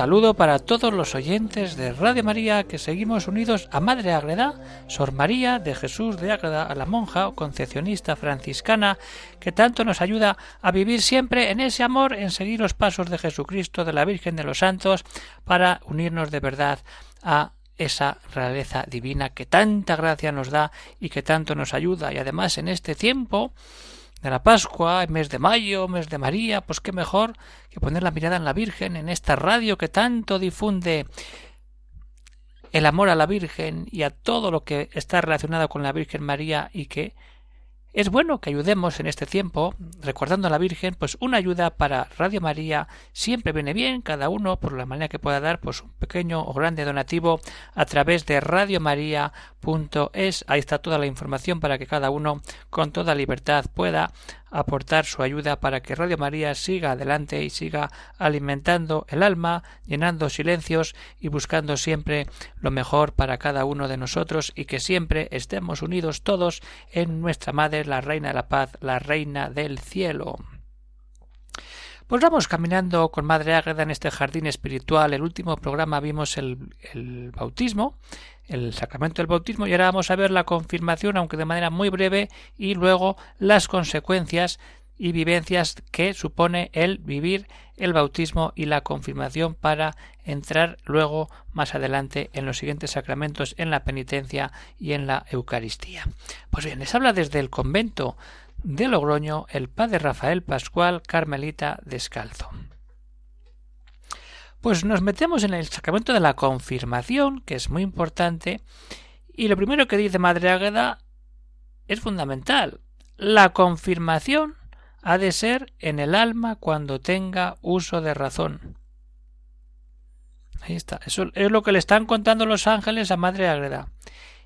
Saludo para todos los oyentes de Radio María que seguimos unidos a Madre Agreda, Sor María de Jesús de Agreda, a la monja concepcionista franciscana que tanto nos ayuda a vivir siempre en ese amor, en seguir los pasos de Jesucristo, de la Virgen de los Santos, para unirnos de verdad a esa realeza divina que tanta gracia nos da y que tanto nos ayuda. Y además en este tiempo de la Pascua, mes de mayo, mes de María, pues qué mejor que poner la mirada en la Virgen, en esta radio que tanto difunde el amor a la Virgen y a todo lo que está relacionado con la Virgen María y que es bueno que ayudemos en este tiempo, recordando a la Virgen, pues una ayuda para Radio María siempre viene bien, cada uno por la manera que pueda dar, pues un pequeño o grande donativo a través de radiomaria.es. Ahí está toda la información para que cada uno con toda libertad pueda aportar su ayuda para que Radio María siga adelante y siga alimentando el alma, llenando silencios y buscando siempre lo mejor para cada uno de nosotros y que siempre estemos unidos todos en nuestra Madre, la Reina de la Paz, la Reina del Cielo. Pues vamos caminando con Madre Ágreda en este jardín espiritual. El último programa vimos el, el, bautismo, el sacramento del bautismo, y ahora vamos a ver la confirmación, aunque de manera muy breve, y luego las consecuencias y vivencias que supone el vivir el bautismo y la confirmación para entrar luego más adelante en los siguientes sacramentos, en la penitencia y en la Eucaristía. Pues bien, les habla desde el convento de Logroño el padre Rafael Pascual Carmelita Descalzo. Pues nos metemos en el sacramento de la confirmación, que es muy importante, y lo primero que dice Madre Águeda es fundamental. La confirmación ha de ser en el alma cuando tenga uso de razón. Ahí está. Eso es lo que le están contando los ángeles a Madre Ágreda.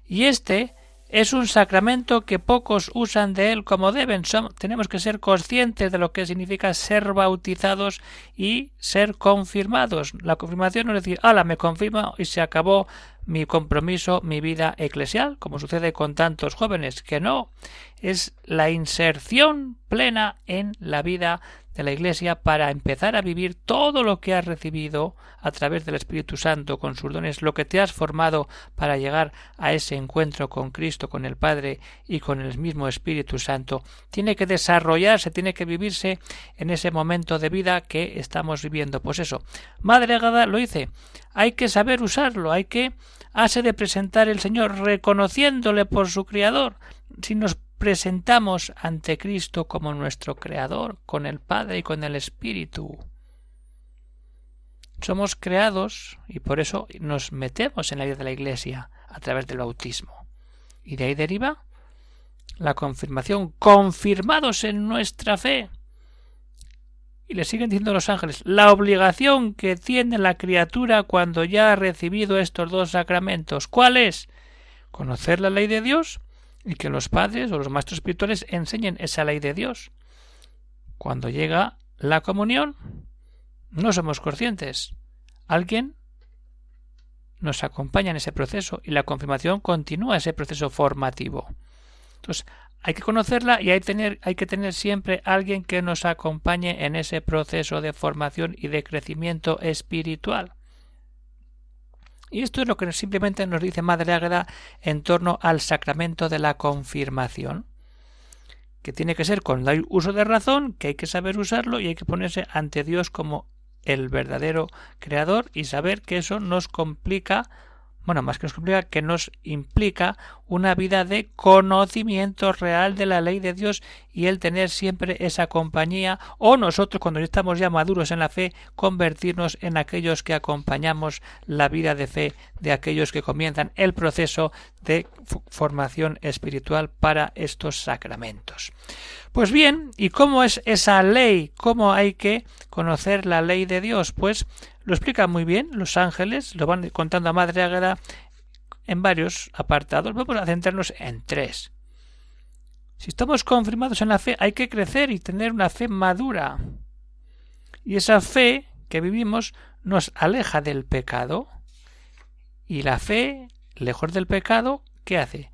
Y este es un sacramento que pocos usan de él como deben. tenemos que ser conscientes de lo que significa ser bautizados y ser confirmados. La confirmación no es decir, ala, me confirmo y se acabó mi compromiso, mi vida eclesial, como sucede con tantos jóvenes, que no, es la inserción plena en la vida de la Iglesia para empezar a vivir todo lo que has recibido a través del Espíritu Santo con sus dones, lo que te has formado para llegar a ese encuentro con Cristo, con el Padre y con el mismo Espíritu Santo, tiene que desarrollarse, tiene que vivirse en ese momento de vida que estamos viviendo. Pues eso, Madre Agada lo dice, hay que saber usarlo, hay que hace de presentar el Señor reconociéndole por su Criador. Si nos presentamos ante Cristo como nuestro Creador, con el Padre y con el Espíritu. Somos creados y por eso nos metemos en la vida de la Iglesia a través del bautismo. Y de ahí deriva la confirmación, confirmados en nuestra fe. Y le siguen diciendo los ángeles, la obligación que tiene la criatura cuando ya ha recibido estos dos sacramentos, ¿cuál es? Conocer la ley de Dios y que los padres o los maestros espirituales enseñen esa ley de Dios. Cuando llega la comunión, no somos conscientes. Alguien nos acompaña en ese proceso y la confirmación continúa ese proceso formativo. Entonces, hay que conocerla y hay, tener, hay que tener siempre alguien que nos acompañe en ese proceso de formación y de crecimiento espiritual. Y esto es lo que simplemente nos dice Madre Águeda en torno al sacramento de la confirmación, que tiene que ser con el uso de razón, que hay que saber usarlo y hay que ponerse ante Dios como el verdadero creador y saber que eso nos complica bueno, más que nos complica, que nos implica una vida de conocimiento real de la ley de Dios y el tener siempre esa compañía o nosotros cuando estamos ya maduros en la fe convertirnos en aquellos que acompañamos la vida de fe de aquellos que comienzan el proceso de formación espiritual para estos sacramentos. Pues bien, ¿y cómo es esa ley? ¿Cómo hay que conocer la ley de Dios? Pues lo explica muy bien los ángeles, lo van contando a Madre Águeda en varios apartados. Vamos a centrarnos en tres. Si estamos confirmados en la fe, hay que crecer y tener una fe madura. Y esa fe que vivimos nos aleja del pecado. Y la fe, lejos del pecado, ¿qué hace?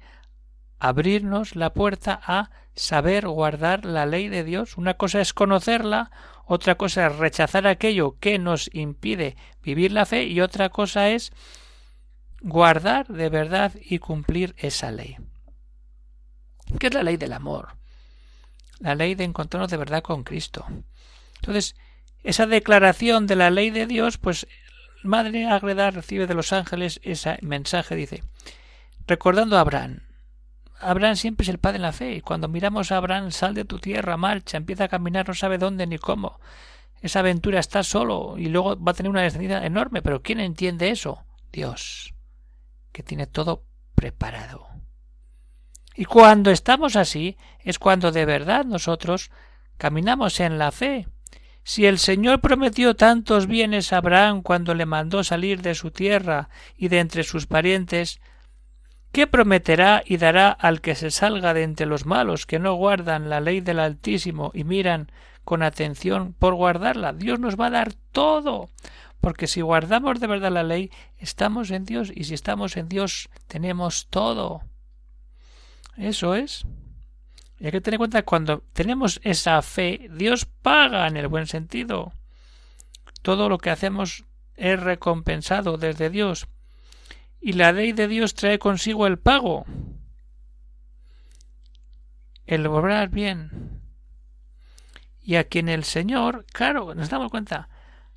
Abrirnos la puerta a saber guardar la ley de Dios. Una cosa es conocerla, otra cosa es rechazar aquello que nos impide vivir la fe y otra cosa es guardar de verdad y cumplir esa ley. ¿Qué es la ley del amor? La ley de encontrarnos de verdad con Cristo. Entonces, esa declaración de la ley de Dios, pues Madre Agreda recibe de los ángeles ese mensaje, dice, recordando a Abraham. Abraham siempre es el padre en la fe, y cuando miramos a Abraham, sal de tu tierra, marcha, empieza a caminar, no sabe dónde ni cómo. Esa aventura está solo y luego va a tener una descendencia enorme, pero ¿quién entiende eso? Dios, que tiene todo preparado. Y cuando estamos así, es cuando de verdad nosotros caminamos en la fe, si el Señor prometió tantos bienes a Abraham cuando le mandó salir de su tierra y de entre sus parientes, ¿qué prometerá y dará al que se salga de entre los malos que no guardan la ley del Altísimo y miran con atención por guardarla? Dios nos va a dar todo, porque si guardamos de verdad la ley, estamos en Dios y si estamos en Dios, tenemos todo. Eso es. Y hay que tener en cuenta que cuando tenemos esa fe, Dios paga en el buen sentido. Todo lo que hacemos es recompensado desde Dios. Y la ley de Dios trae consigo el pago. El obrar bien. Y a quien el Señor, claro, nos damos cuenta,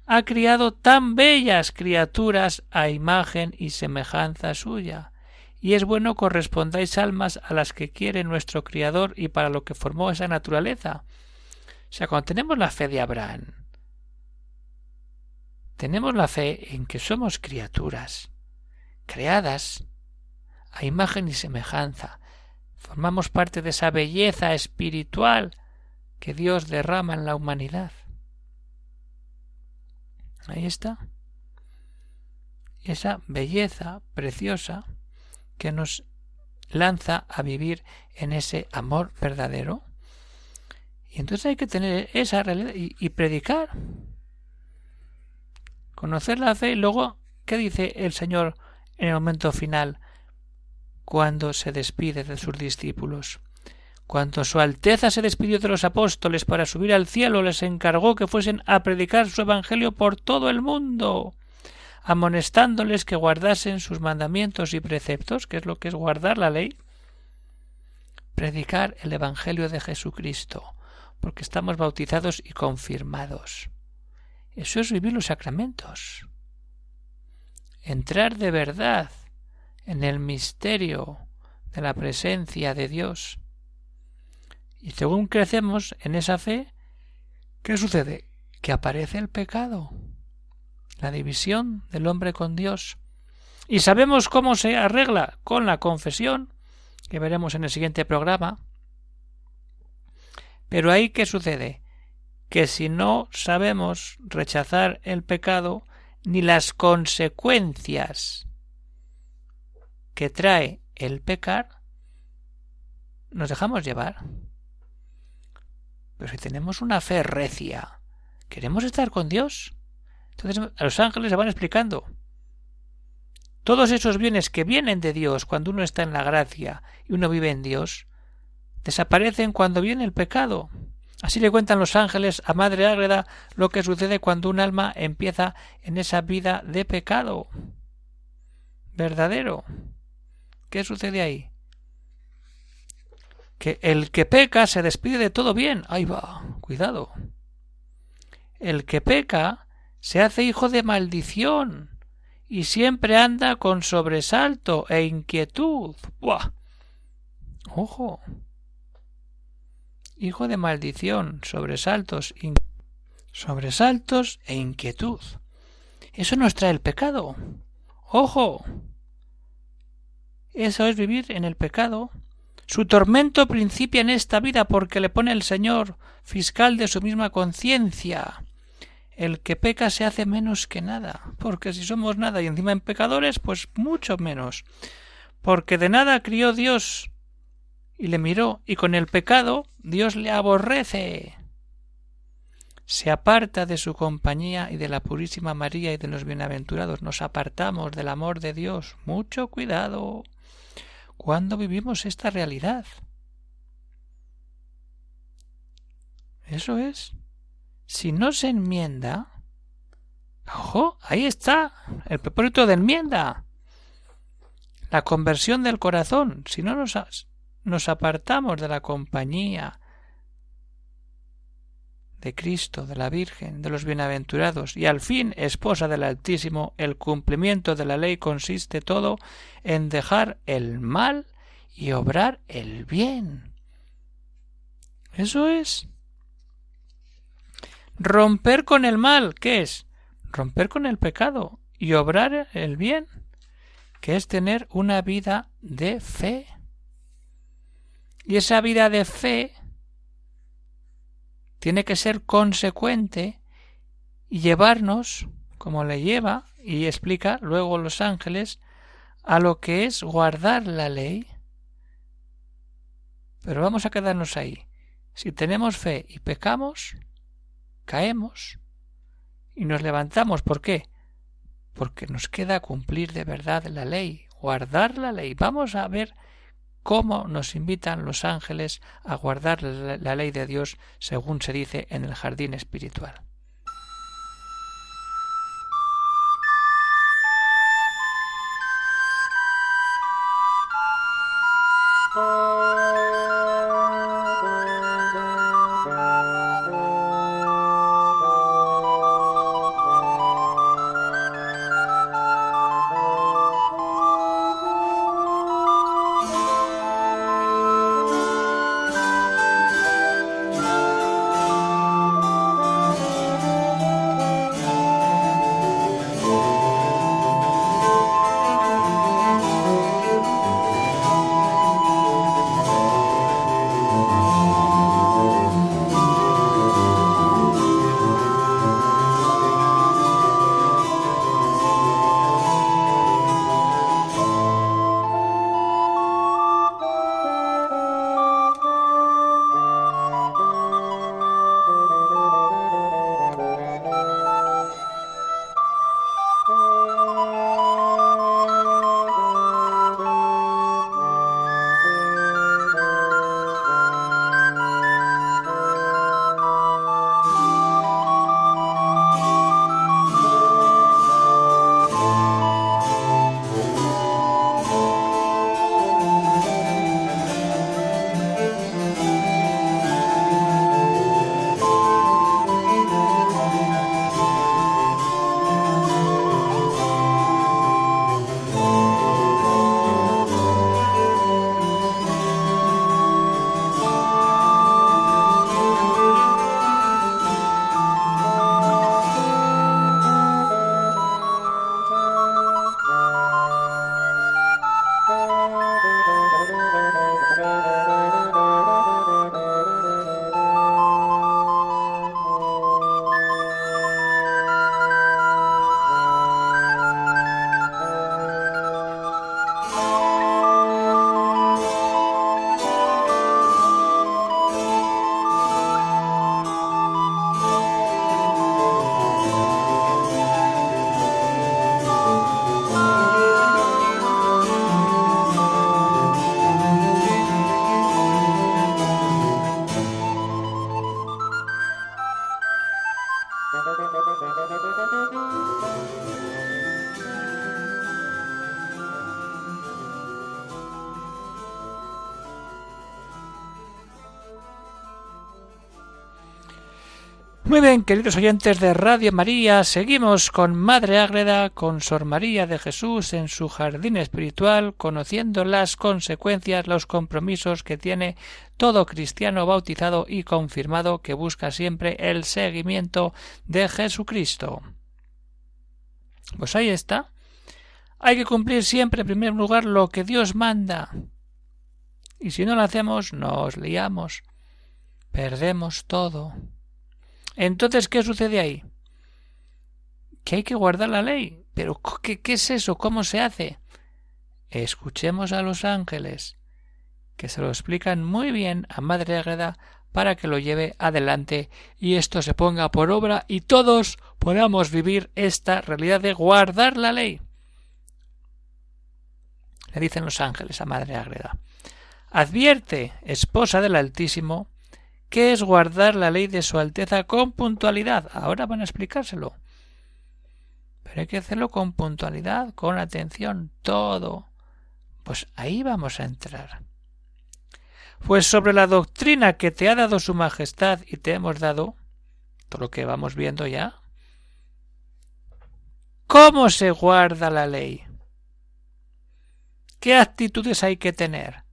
ha criado tan bellas criaturas a imagen y semejanza suya y es bueno correspondáis almas a las que quiere nuestro Criador y para lo que formó esa naturaleza. O sea, cuando tenemos la fe de Abraham, tenemos la fe en que somos criaturas, creadas a imagen y semejanza, formamos parte de esa belleza espiritual que Dios derrama en la humanidad. Ahí está. Esa belleza preciosa que nos lanza a vivir en ese amor verdadero. Y entonces hay que tener esa realidad y, predicar. Conocer la fe y luego, ¿qué dice el Señor en el momento final cuando se despide de sus discípulos? Cuando Su Alteza se despidió de los apóstoles para subir al cielo, les encargó que fuesen a predicar su Evangelio por todo el mundo amonestándoles que guardasen sus mandamientos y preceptos, que es lo que es guardar la ley, predicar el Evangelio de Jesucristo, porque estamos bautizados y confirmados. Eso es vivir los sacramentos. Entrar de verdad en el misterio de la presencia de Dios. Y según crecemos en esa fe, ¿qué sucede? Que aparece el pecado la división del hombre con Dios. Y sabemos cómo se arregla con la confesión, que veremos en el siguiente programa. Pero ahí qué sucede? Que si no sabemos rechazar el pecado ni las consecuencias que trae el pecar, nos dejamos llevar. Pero si tenemos una fe recia, queremos estar con Dios, entonces a los ángeles se van explicando. Todos esos bienes que vienen de Dios cuando uno está en la gracia y uno vive en Dios, desaparecen cuando viene el pecado. Así le cuentan los ángeles a Madre Ágreda lo que sucede cuando un alma empieza en esa vida de pecado verdadero. ¿Qué sucede ahí? Que el que peca se despide de todo bien. Ahí va, cuidado. El que peca se hace hijo de maldición y siempre anda con sobresalto e inquietud. ¡Buah! Ojo. Hijo de maldición, sobresaltos, sobresaltos e inquietud. Eso nos trae el pecado. Ojo. Eso es vivir en el pecado. Su tormento principia en esta vida porque le pone el Señor fiscal de su misma conciencia el que peca se hace menos que nada, porque si somos nada y encima en pecadores, pues mucho menos, porque de nada crió Dios y le miró, y con el pecado Dios le aborrece. Se aparta de su compañía y de la Purísima María y de los bienaventurados. Nos apartamos del amor de Dios. Mucho cuidado cuando vivimos esta realidad. Eso es. Si no se enmienda, ojo, ahí está el propósito de enmienda. La conversión del corazón. Si no nos, nos apartamos de la compañía de Cristo, de la Virgen, de los bienaventurados, y al fin esposa del Altísimo, el cumplimiento de la ley consiste todo en dejar el mal y obrar el bien. Eso es. Romper con el mal, ¿qué es? Romper con el pecado y obrar el bien, que es tener una vida de fe. Y esa vida de fe tiene que ser consecuente y llevarnos, como le lleva y explica luego los ángeles, a lo que es guardar la ley. Pero vamos a quedarnos ahí. Si tenemos fe y pecamos, caemos y nos levantamos. ¿Por qué? Porque nos queda cumplir de verdad la ley, guardar la ley. Vamos a ver cómo nos invitan los ángeles a guardar la ley de Dios según se dice en el jardín espiritual. Muy bien, queridos oyentes de Radio María, seguimos con Madre Ágreda, con Sor María de Jesús en su jardín espiritual, conociendo las consecuencias, los compromisos que tiene todo cristiano bautizado y confirmado que busca siempre el seguimiento de Jesucristo. Pues ahí está. Hay que cumplir siempre en primer lugar lo que Dios manda. Y si no lo hacemos, nos liamos. Perdemos todo. Entonces, ¿qué sucede ahí? Que hay que guardar la ley. Pero, ¿qué, qué es eso? ¿Cómo se hace? Escuchemos a los ángeles que se lo explican muy bien a Madre Agreda para que lo lleve adelante y esto se ponga por obra y todos podamos vivir esta realidad de guardar la ley. Le dicen los ángeles a Madre Agreda. Advierte, esposa del Altísimo, que es guardar la ley de su Alteza con puntualidad. Ahora van a explicárselo. Pero hay que hacerlo con puntualidad, con atención, todo. Pues ahí vamos a entrar. Pues sobre la doctrina que te ha dado su Majestad y te hemos dado, todo lo que vamos viendo ya, ¿cómo se guarda la ley? ¿Qué actitudes hay que tener?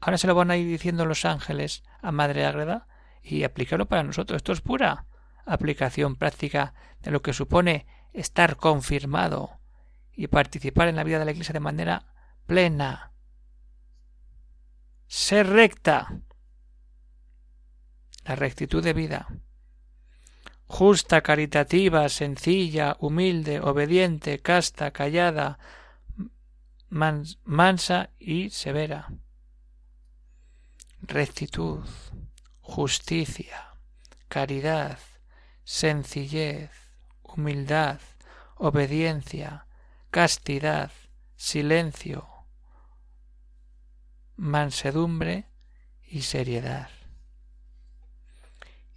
Ahora se lo van a ir diciendo los ángeles a Madre Agreda y aplicarlo para nosotros. Esto es pura aplicación práctica de lo que supone estar confirmado y participar en la vida de la Iglesia de manera plena, ser recta, la rectitud de vida, justa, caritativa, sencilla, humilde, obediente, casta, callada, mansa y severa. Rectitud, justicia, caridad, sencillez, humildad, obediencia, castidad, silencio, mansedumbre y seriedad.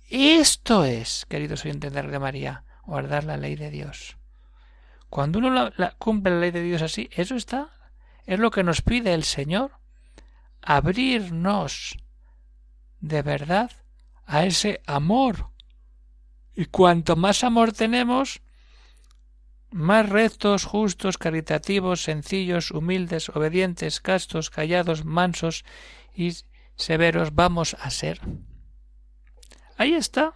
Esto es, queridos oyentes de María, guardar la ley de Dios. Cuando uno cumple la ley de Dios así, eso está, es lo que nos pide el Señor, abrirnos de verdad a ese amor. Y cuanto más amor tenemos, más rectos, justos, caritativos, sencillos, humildes, obedientes, castos, callados, mansos y severos vamos a ser. Ahí está.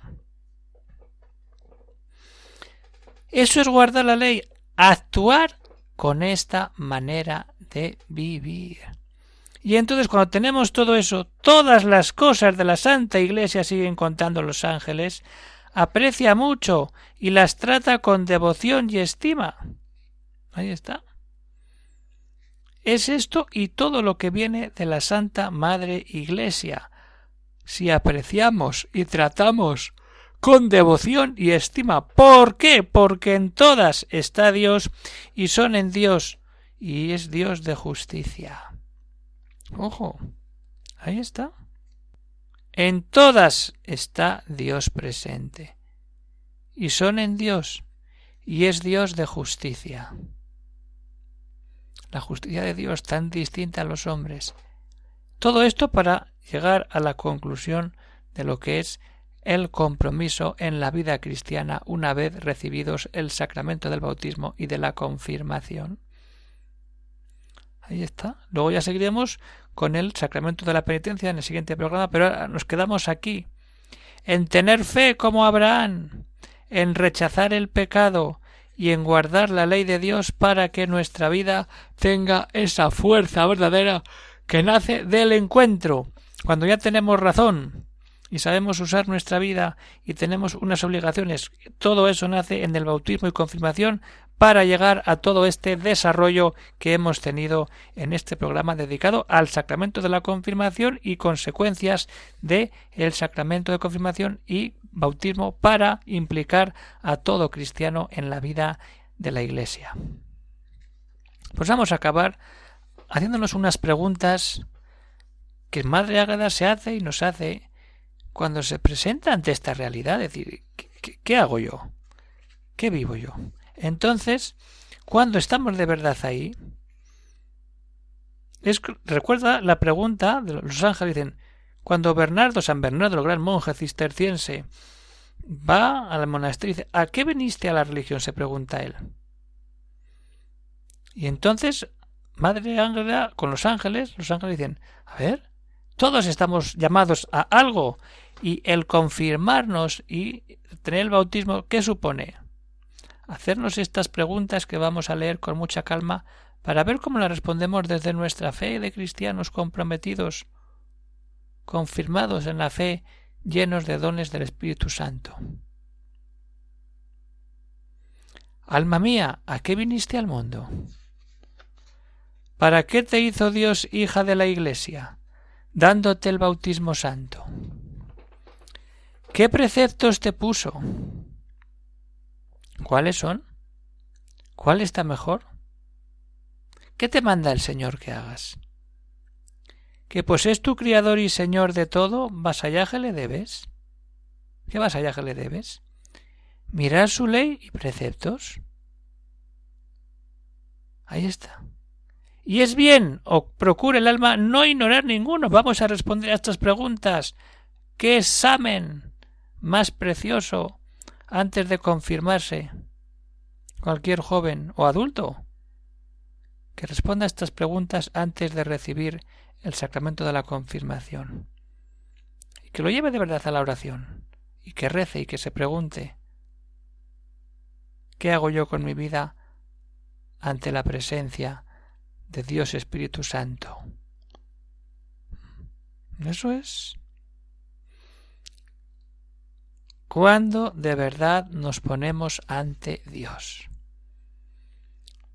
Eso es guardar la ley, actuar con esta manera de vivir. Y entonces cuando tenemos todo eso, todas las cosas de la Santa Iglesia siguen contando los ángeles, aprecia mucho y las trata con devoción y estima. Ahí está. Es esto y todo lo que viene de la Santa Madre Iglesia. Si apreciamos y tratamos con devoción y estima. ¿Por qué? Porque en todas está Dios y son en Dios y es Dios de justicia. Ojo, ahí está. En todas está Dios presente. Y son en Dios. Y es Dios de justicia. La justicia de Dios tan distinta a los hombres. Todo esto para llegar a la conclusión de lo que es el compromiso en la vida cristiana una vez recibidos el sacramento del bautismo y de la confirmación. Ahí está. Luego ya seguiremos con el sacramento de la penitencia en el siguiente programa, pero nos quedamos aquí. En tener fe como Abraham, en rechazar el pecado y en guardar la ley de Dios para que nuestra vida tenga esa fuerza verdadera que nace del encuentro. Cuando ya tenemos razón, y sabemos usar nuestra vida y tenemos unas obligaciones. Todo eso nace en el bautismo y confirmación para llegar a todo este desarrollo que hemos tenido en este programa dedicado al sacramento de la confirmación y consecuencias de el sacramento de confirmación y bautismo para implicar a todo cristiano en la vida de la Iglesia. Pues vamos a acabar haciéndonos unas preguntas que Madre Ágada se hace y nos hace cuando se presenta ante esta realidad, decir, ¿qué, hago yo? ¿Qué vivo yo? Entonces, cuando estamos de verdad ahí, recuerda la pregunta de los ángeles, dicen, cuando Bernardo, San Bernardo, el gran monje cisterciense, va al monasterio y dice, ¿a qué viniste a la religión? se pregunta él. Y entonces, Madre Ángela, con los ángeles, los ángeles dicen, a ver, todos estamos llamados a algo y el confirmarnos y tener el bautismo, ¿qué supone? Hacernos estas preguntas que vamos a leer con mucha calma para ver cómo las respondemos desde nuestra fe de cristianos comprometidos, confirmados en la fe, llenos de dones del Espíritu Santo. Alma mía, ¿a qué viniste al mundo? ¿Para qué te hizo Dios hija de la Iglesia? Dándote el bautismo santo. ¿Qué preceptos te puso? ¿Cuáles son? ¿Cuál está mejor? ¿Qué te manda el Señor que hagas? ¿Que pues es tu Criador y Señor de todo, vasallaje le debes? ¿Qué vasallaje le debes? Mirar su ley y preceptos. Ahí está. Y es bien, o procure el alma no ignorar ninguno. Vamos a responder a estas preguntas. ¿Qué examen más precioso antes de confirmarse? Cualquier joven o adulto que responda a estas preguntas antes de recibir el sacramento de la confirmación. Y que lo lleve de verdad a la oración. Y que rece y que se pregunte ¿Qué hago yo con mi vida ante la presencia de Dios Espíritu Santo. Eso es. Cuando de verdad nos ponemos ante Dios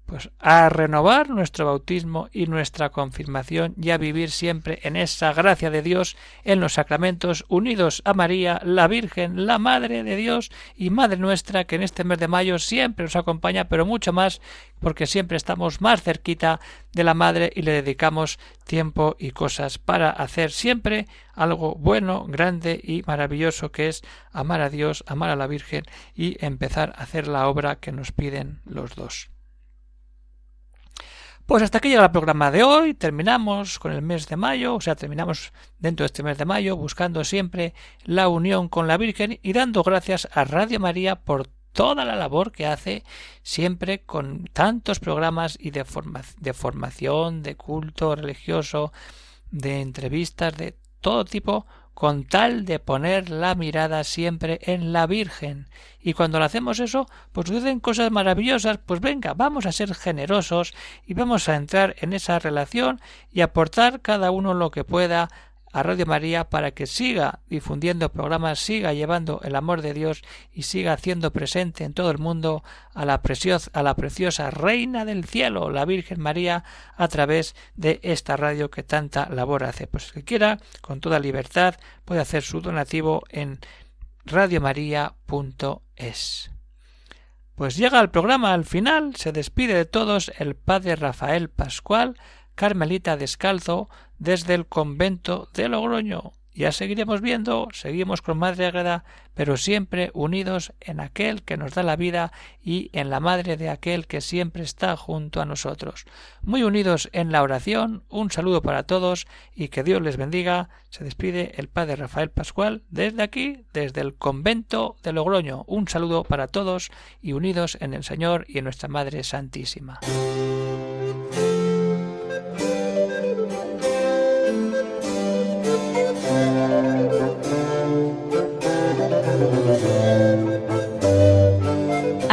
pues a renovar nuestro bautismo y nuestra confirmación y a vivir siempre en esa gracia de Dios en los sacramentos unidos a María, la Virgen, la Madre de Dios y Madre nuestra que en este mes de mayo siempre nos acompaña, pero mucho más porque siempre estamos más cerquita de la Madre y le dedicamos tiempo y cosas para hacer siempre algo bueno, grande y maravilloso que es amar a Dios, amar a la Virgen y empezar a hacer la obra que nos piden los dos. Pues hasta aquí llega el programa de hoy. Terminamos con el mes de mayo, o sea, terminamos dentro de este mes de mayo buscando siempre la unión con la Virgen y dando gracias a Radio María por toda la labor que hace siempre con tantos programas y de, de formación, de culto religioso, de entrevistas, de todo tipo con tal de poner la mirada siempre en la Virgen. Y cuando lo hacemos eso, pues suceden cosas maravillosas, pues venga, vamos a ser generosos y vamos a entrar en esa relación y aportar cada uno lo que pueda a Radio María para que siga difundiendo programas, siga llevando el amor de Dios y siga haciendo presente en todo el mundo a la, preciosa, Reina del Cielo, la Virgen María, a través de esta radio que tanta labor hace. Pues el que quiera, con toda libertad, puede hacer su donativo en radiomaria.es. Pues llega el programa al final, se despide de todos el padre Rafael Pascual, Carmelita Descalzo, desde el convento de Logroño. Ya seguiremos viendo, seguimos con Madre Agreda, pero siempre unidos en aquel que nos da la vida y en la Madre de aquel que siempre está junto a nosotros. Muy unidos en la oración, un saludo para todos y que Dios les bendiga. Se despide el Padre Rafael Pascual desde aquí, desde el convento de Logroño. Un saludo para todos y unidos en el Señor y en nuestra Madre Santísima.